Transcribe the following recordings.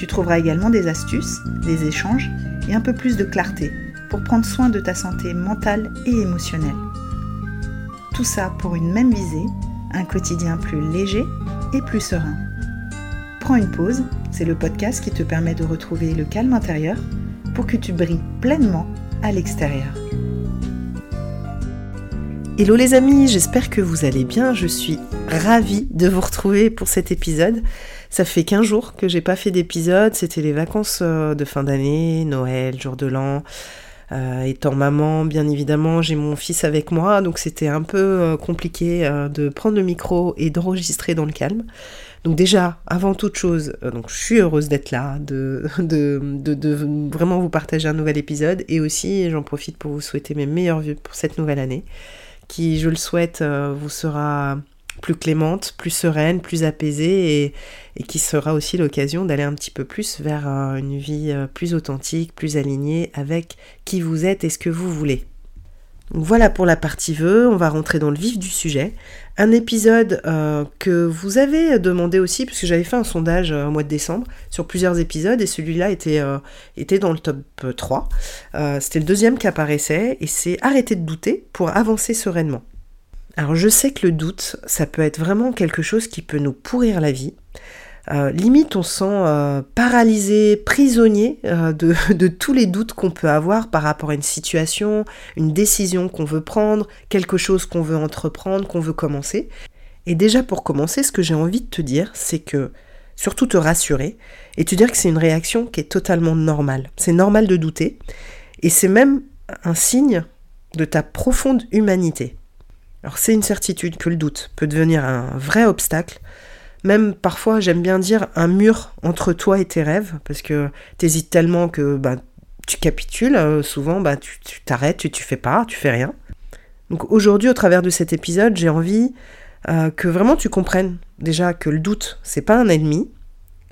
Tu trouveras également des astuces, des échanges et un peu plus de clarté pour prendre soin de ta santé mentale et émotionnelle. Tout ça pour une même visée, un quotidien plus léger et plus serein. Prends une pause, c'est le podcast qui te permet de retrouver le calme intérieur pour que tu brilles pleinement à l'extérieur. Hello les amis, j'espère que vous allez bien. Je suis ravie de vous retrouver pour cet épisode. Ça fait 15 jours que j'ai pas fait d'épisode, c'était les vacances euh, de fin d'année, Noël, jour de l'an. Euh, étant maman, bien évidemment, j'ai mon fils avec moi, donc c'était un peu euh, compliqué de prendre le micro et d'enregistrer dans le calme. Donc déjà, avant toute chose, donc je suis heureuse d'être là, de, de, vraiment vous partager un nouvel épisode, et aussi j'en profite pour vous souhaiter mes meilleurs vœux pour cette nouvelle année, qui, je le souhaite, vous sera plus clémente, plus sereine, plus apaisée et, qui sera aussi l'occasion d'aller un petit peu plus vers euh, une vie euh, plus authentique, plus alignée avec qui vous êtes et ce que vous voulez. voilà pour la partie vœux, on va rentrer dans le vif du sujet. Un épisode euh, que vous avez demandé aussi, puisque j'avais fait un sondage au mois de décembre sur plusieurs épisodes, et celui-là était, était dans le top 3. C'était le deuxième qui apparaissait, et c'est arrêter de douter pour avancer sereinement. Alors je sais que le doute, ça peut être vraiment quelque chose qui peut nous pourrir la vie. Euh, limite, on sent euh, paralysé, prisonnier euh, de, tous les doutes qu'on peut avoir par rapport à une situation, une décision qu'on veut prendre, quelque chose qu'on veut entreprendre, qu'on veut commencer. Et déjà pour commencer, ce que j'ai envie de te dire, c'est que surtout te rassurer et te dire que c'est une réaction qui est totalement normale. C'est normal de douter et c'est même un signe de ta profonde humanité. Alors c'est une certitude que le doute peut devenir un vrai obstacle, même parfois j'aime bien dire un mur entre toi et tes rêves, parce que t'hésites tellement que bah, tu capitules, euh, souvent bah, tu t'arrêtes, tu, tu fais pas, tu fais rien. Donc aujourd'hui au travers de cet épisode j'ai envie euh, que vraiment tu comprennes déjà que le doute c'est pas un ennemi,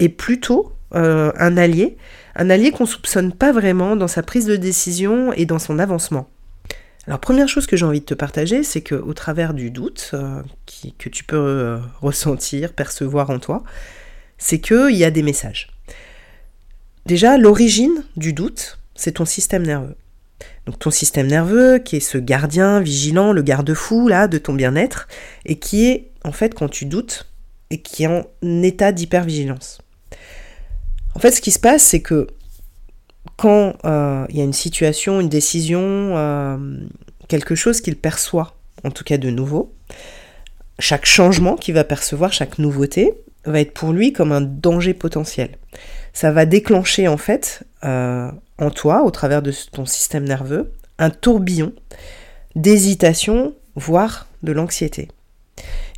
et plutôt euh, un allié, un allié qu'on soupçonne pas vraiment dans sa prise de décision et dans son avancement. Alors première chose que j'ai envie de te partager, c'est que au travers du doute euh, que tu peux euh, ressentir, percevoir en toi, c'est qu'il y a des messages. Déjà, l'origine du doute, c'est ton système nerveux. Donc ton système nerveux qui est ce gardien vigilant, le garde-fou là de ton bien-être, et qui est en fait quand tu doutes et qui est en état d'hypervigilance. En fait, ce qui se passe, c'est que quand euh, il y a une situation, une décision, euh, quelque chose qu'il perçoit, en tout cas de nouveau, chaque changement qu'il va percevoir, chaque nouveauté, va être pour lui comme un danger potentiel. Ça va déclencher en fait euh, en toi, au travers de ton système nerveux, un tourbillon d'hésitation, voire de l'anxiété.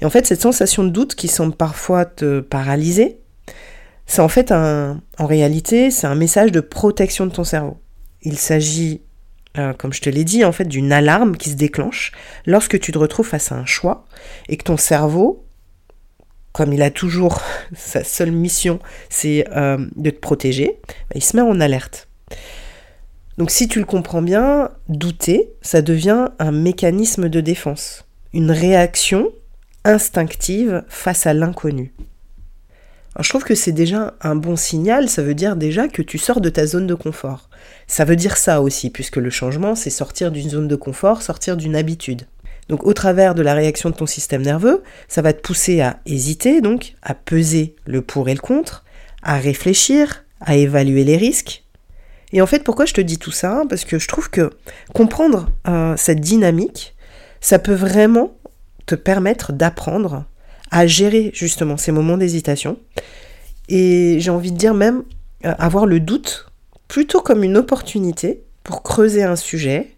Et en fait, cette sensation de doute qui semble parfois te paralyser, c'est en fait un, en réalité, c'est un message de protection de ton cerveau. Il s'agit, euh, comme je te l'ai dit, en fait, d'une alarme qui se déclenche lorsque tu te retrouves face à un choix et que ton cerveau, comme il a toujours sa seule mission, c'est euh, de te protéger, bah, il se met en alerte. Donc si tu le comprends bien, douter, ça devient un mécanisme de défense, une réaction instinctive face à l'inconnu je trouve que c'est déjà un bon signal, ça veut dire déjà que tu sors de ta zone de confort. Ça veut dire ça aussi, puisque le changement, c'est sortir d'une zone de confort, sortir d'une habitude. Donc au travers de la réaction de ton système nerveux, ça va te pousser à hésiter, donc à peser le pour et le contre, à réfléchir, à évaluer les risques. Et en fait, pourquoi je te dis tout ça? Parce que je trouve que comprendre euh, cette dynamique, ça peut vraiment te permettre d'apprendre à gérer justement ces moments d'hésitation. Et j'ai envie de dire même euh, avoir le doute plutôt comme une opportunité pour creuser un sujet,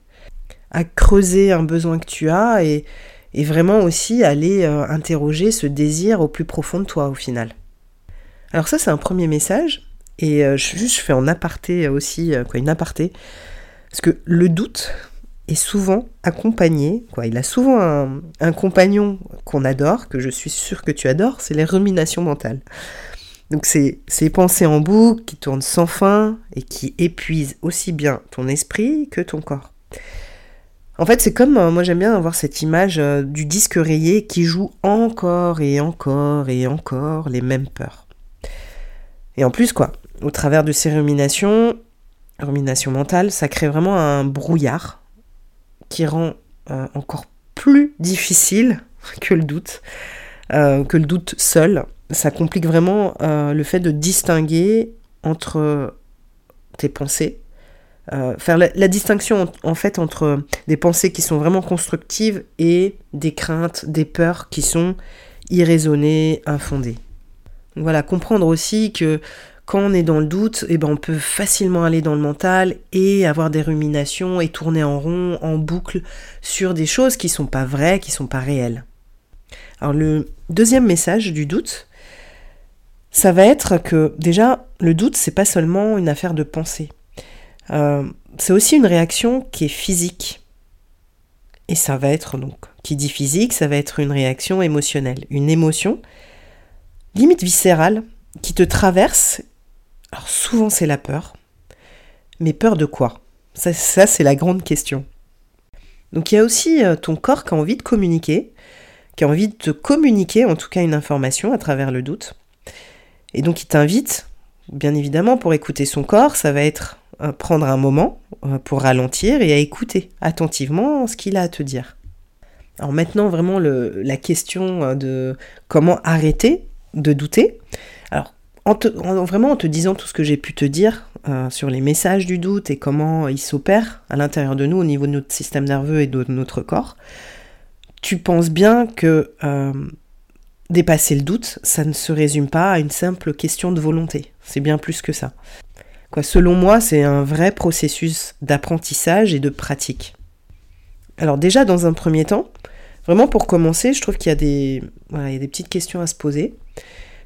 à creuser un besoin que tu as et, vraiment aussi aller euh, interroger ce désir au plus profond de toi au final. Alors ça c'est un premier message. Et euh, je, je fais en aparté aussi, quoi, une aparté. Parce que le doute est souvent accompagné, quoi. Il a souvent un, compagnon qu'on adore, que je suis sûre que tu adores, c'est les ruminations mentales. Donc c'est ces pensées en boucle qui tournent sans fin et qui épuisent aussi bien ton esprit que ton corps. En fait, c'est comme, euh, moi j'aime bien avoir cette image euh, du disque rayé qui joue encore et encore et encore les mêmes peurs. Et en plus, quoi, au travers de ces ruminations, ruminations mentales, ça crée vraiment un brouillard qui rend euh, encore plus difficile que le doute, que le doute seul, ça complique vraiment euh, le fait de distinguer entre tes pensées, euh, faire la, distinction en, fait entre des pensées qui sont vraiment constructives et des craintes, des peurs qui sont irraisonnées, infondées. voilà, comprendre aussi que quand on est dans le doute, eh ben on peut facilement aller dans le mental et avoir des ruminations et tourner en rond, en boucle sur des choses qui sont pas vraies, qui sont pas réelles. Alors le deuxième message du doute, ça va être que déjà, le doute, c'est pas seulement une affaire de pensée. Euh, c'est aussi une réaction qui est physique. Et ça va être donc, qui dit physique, ça va être une réaction émotionnelle, une émotion limite viscérale qui te traverse. Alors souvent c'est la peur, mais peur de quoi? Ça, c'est la grande question. Donc il y a aussi euh, ton corps qui a envie de communiquer, qui a envie de te communiquer en tout cas une information à travers le doute. Et donc il t'invite, bien évidemment, pour écouter son corps, ça va être euh, prendre un moment euh, pour ralentir et à écouter attentivement ce qu'il a à te dire. Alors maintenant, vraiment, la question de comment arrêter de douter. Alors, vraiment en te disant tout ce que j'ai pu te dire sur les messages du doute et comment ils s'opèrent à l'intérieur de nous au niveau de notre système nerveux et de notre corps, tu penses bien que Dépasser le doute, ça ne se résume pas à une simple question de volonté. C'est bien plus que ça. Quoi, selon moi, c'est un vrai processus d'apprentissage et de pratique. Alors déjà, dans un premier temps, vraiment pour commencer, je trouve qu'il y a des petites questions à se poser.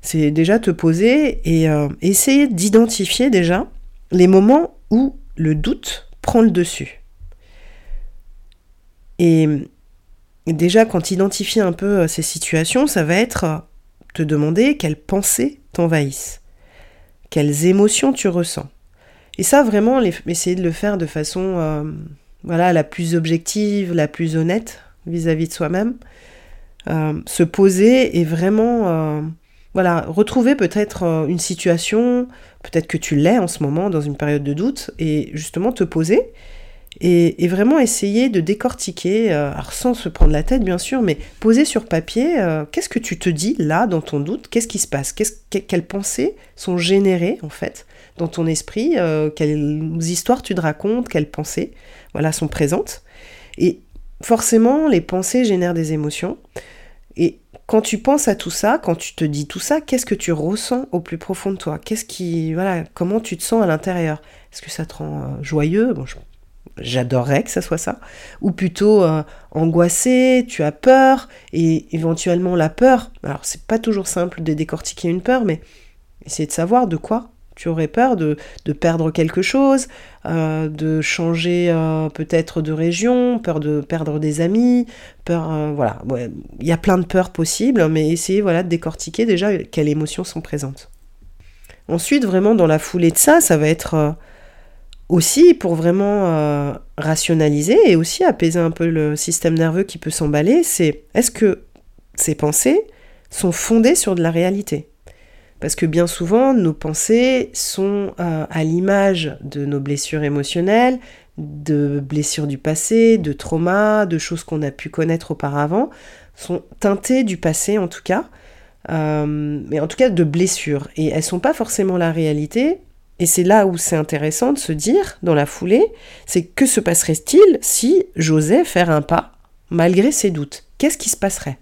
C'est déjà te poser et euh, essayer d'identifier déjà les moments où le doute prend le dessus. Et déjà, quand tu identifies un peu euh, ces situations, ça va être euh, te demander quelles pensées t'envahissent, quelles émotions tu ressens. Et ça, vraiment, essayer de le faire de façon voilà, la plus objective, la plus honnête vis-à-vis de soi-même. se poser et vraiment voilà, retrouver peut-être une situation, peut-être que tu l'es en ce moment dans une période de doute, et justement te poser et, vraiment essayer de décortiquer, euh, alors sans se prendre la tête bien sûr, mais poser sur papier, euh, qu'est-ce que tu te dis là dans ton doute, qu'est-ce qui se passe, quelles pensées sont générées en fait dans ton esprit, euh, quelles histoires tu te racontes, quelles pensées voilà, sont présentes. Et forcément, les pensées génèrent des émotions. Et quand tu penses à tout ça, quand tu te dis tout ça, qu'est-ce que tu ressens au plus profond de toi? Qu'est-ce qui, voilà, comment tu te sens à l'intérieur? Est-ce que ça te rend joyeux? Bon, j'adorerais que ça soit ça, ou plutôt euh, angoissé, tu as peur, et éventuellement la peur, alors c'est pas toujours simple de décortiquer une peur, mais essayer de savoir de quoi tu aurais peur, de, perdre quelque chose, euh, de changer euh, peut-être de région, peur de perdre des amis, peur, voilà, il y a plein de peurs possibles, mais essayer voilà, de décortiquer déjà quelles émotions sont présentes. Ensuite, vraiment dans la foulée de ça, ça va être aussi pour vraiment euh, rationaliser et aussi apaiser un peu le système nerveux qui peut s'emballer, c'est est-ce que ces pensées sont fondées sur de la réalité? Parce que bien souvent, nos pensées sont euh, à l'image de nos blessures émotionnelles, de blessures du passé, de traumas, de choses qu'on a pu connaître auparavant, sont teintées du passé en tout cas, euh, mais en tout cas de blessures. Et elles sont pas forcément la réalité, et c'est là où c'est intéressant de se dire, dans la foulée, c'est que se passerait-il si j'osais faire un pas malgré ses doutes? Qu'est-ce qui se passerait?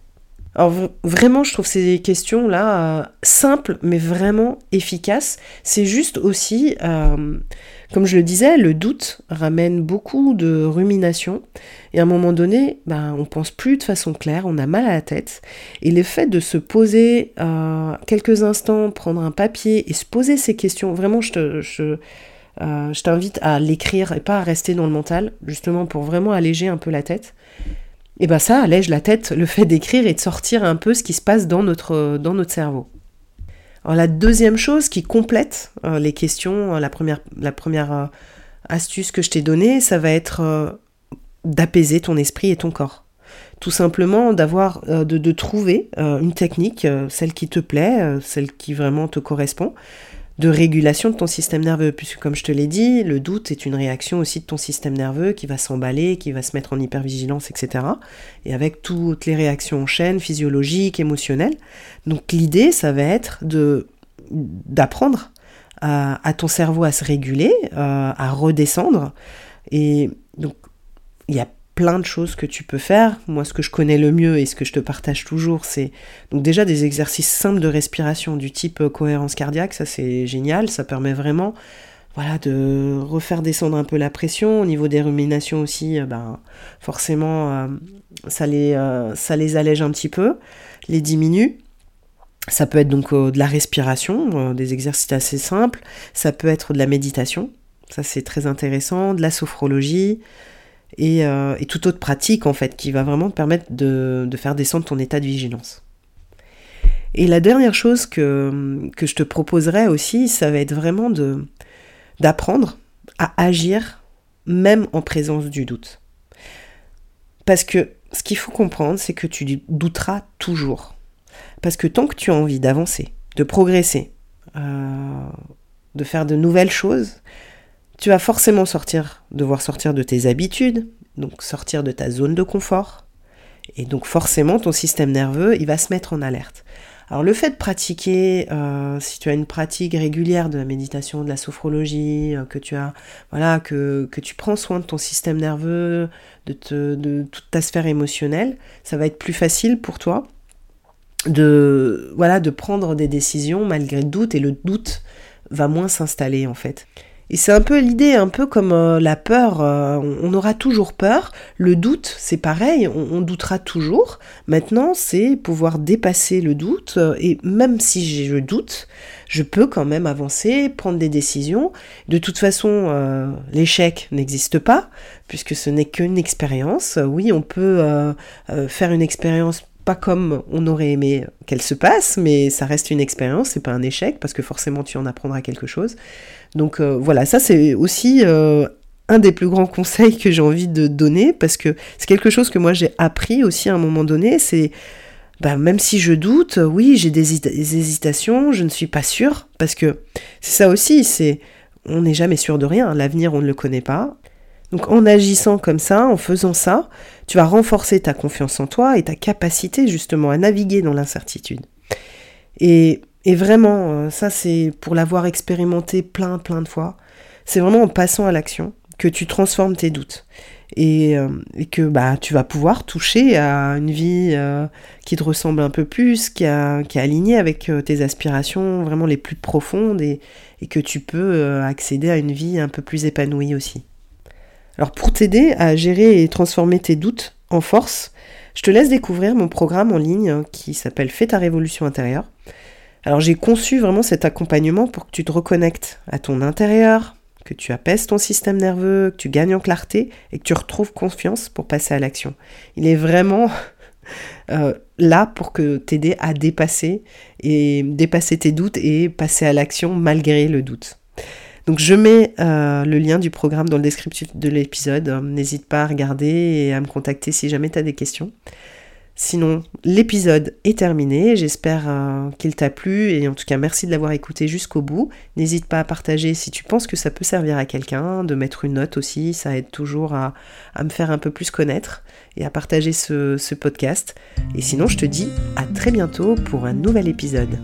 Alors vraiment, je trouve ces questions-là euh, simples, mais vraiment efficaces. C'est juste aussi, euh, comme je le disais, le doute ramène beaucoup de rumination. Et à un moment donné, ben, on pense plus de façon claire, on a mal à la tête. Et le fait de se poser euh, quelques instants, prendre un papier et se poser ces questions, vraiment, je te... Je, je t'invite à l'écrire et pas à rester dans le mental, justement pour vraiment alléger un peu la tête et bien ça allège la tête, le fait d'écrire et de sortir un peu ce qui se passe dans notre, cerveau. Alors la deuxième chose qui complète euh, les questions, euh, la première, euh, astuce que je t'ai donnée, ça va être d'apaiser ton esprit et ton corps. Tout simplement d'avoir, de, trouver une technique, celle qui te plaît, celle qui vraiment te correspond, de régulation de ton système nerveux, puisque comme je te l'ai dit, le doute est une réaction aussi de ton système nerveux qui va s'emballer, qui va se mettre en hypervigilance, etc. Et avec toutes les réactions en chaîne, physiologiques, émotionnelles. Donc l'idée, ça va être de d'apprendre à, ton cerveau à se réguler, euh, à redescendre. Et donc, il y a plein de choses que tu peux faire. Moi, ce que je connais le mieux et ce que je te partage toujours, c'est donc déjà des exercices simples de respiration du type euh, cohérence cardiaque. Ça, c'est génial. Ça permet vraiment voilà, de refaire descendre un peu la pression. Au niveau des ruminations aussi, euh, ben, forcément, euh, ça, les, ça les allège un petit peu, les diminue. Ça peut être donc de la respiration, des exercices assez simples. Ça peut être de la méditation. Ça, c'est très intéressant. De la sophrologie. Euh, et, toute autre pratique en fait qui va vraiment te permettre de, faire descendre ton état de vigilance. Et la dernière chose que, que je te proposerais aussi, ça va être vraiment de d'apprendre à agir même en présence du doute. Parce que ce qu'il faut comprendre, c'est que tu douteras toujours. Parce que tant que tu as envie d'avancer, de progresser, euh, de faire de nouvelles choses, tu vas forcément sortir, devoir sortir de tes habitudes, donc sortir de ta zone de confort. Et donc forcément, ton système nerveux, il va se mettre en alerte. Alors le fait de pratiquer, euh, si tu as une pratique régulière de la méditation, de la sophrologie, euh, que tu as, voilà, que, tu prends soin de ton système nerveux, de, te, de toute ta sphère émotionnelle, ça va être plus facile pour toi voilà, de prendre des décisions malgré le doute et le doute va moins s'installer en fait. Et c'est un peu l'idée, un peu comme euh, la peur, euh, on, aura toujours peur. Le doute, c'est pareil, on, doutera toujours. Maintenant, c'est pouvoir dépasser le doute. Euh, et même si j'ai le doute, je peux quand même avancer, prendre des décisions. De toute façon, l'échec n'existe pas, puisque ce n'est qu'une expérience. Oui, on peut faire une expérience pas comme on aurait aimé qu'elle se passe, mais ça reste une expérience, c'est pas un échec, parce que forcément tu en apprendras quelque chose. Donc euh, voilà, ça c'est aussi euh, un des plus grands conseils que j'ai envie de donner parce que c'est quelque chose que moi j'ai appris aussi à un moment donné, c'est bah, même si je doute, oui, j'ai des, hésitations, je ne suis pas sûre parce que c'est ça aussi, c'est on n'est jamais sûr de rien, l'avenir on ne le connaît pas. Donc en agissant comme ça, en faisant ça, tu vas renforcer ta confiance en toi et ta capacité justement à naviguer dans l'incertitude. Et et vraiment, euh, ça c'est pour l'avoir expérimenté plein plein de fois, c'est vraiment en passant à l'action que tu transformes tes doutes. Et, euh, que bah, tu vas pouvoir toucher à une vie euh, qui te ressemble un peu plus, qui, est alignée avec tes aspirations vraiment les plus profondes et que tu peux accéder à une vie un peu plus épanouie aussi. Alors pour t'aider à gérer et transformer tes doutes en force, je te laisse découvrir mon programme en ligne qui s'appelle Fais ta révolution intérieure. Alors j'ai conçu vraiment cet accompagnement pour que tu te reconnectes à ton intérieur, que tu apaises ton système nerveux, que tu gagnes en clarté et que tu retrouves confiance pour passer à l'action. Il est vraiment euh, là pour que t'aider à dépasser et dépasser tes doutes et passer à l'action malgré le doute. Donc je mets euh, le lien du programme dans le descriptif de l'épisode. N'hésite pas à regarder et à me contacter si jamais tu as des questions. Sinon, l'épisode est terminé. J'espère euh, qu'il t'a plu et en tout cas, merci de l'avoir écouté jusqu'au bout. N'hésite pas à partager si tu penses que ça peut servir à quelqu'un, de mettre une note aussi. Ça aide toujours à, me faire un peu plus connaître et à partager ce podcast. Et sinon, je te dis à très bientôt pour un nouvel épisode.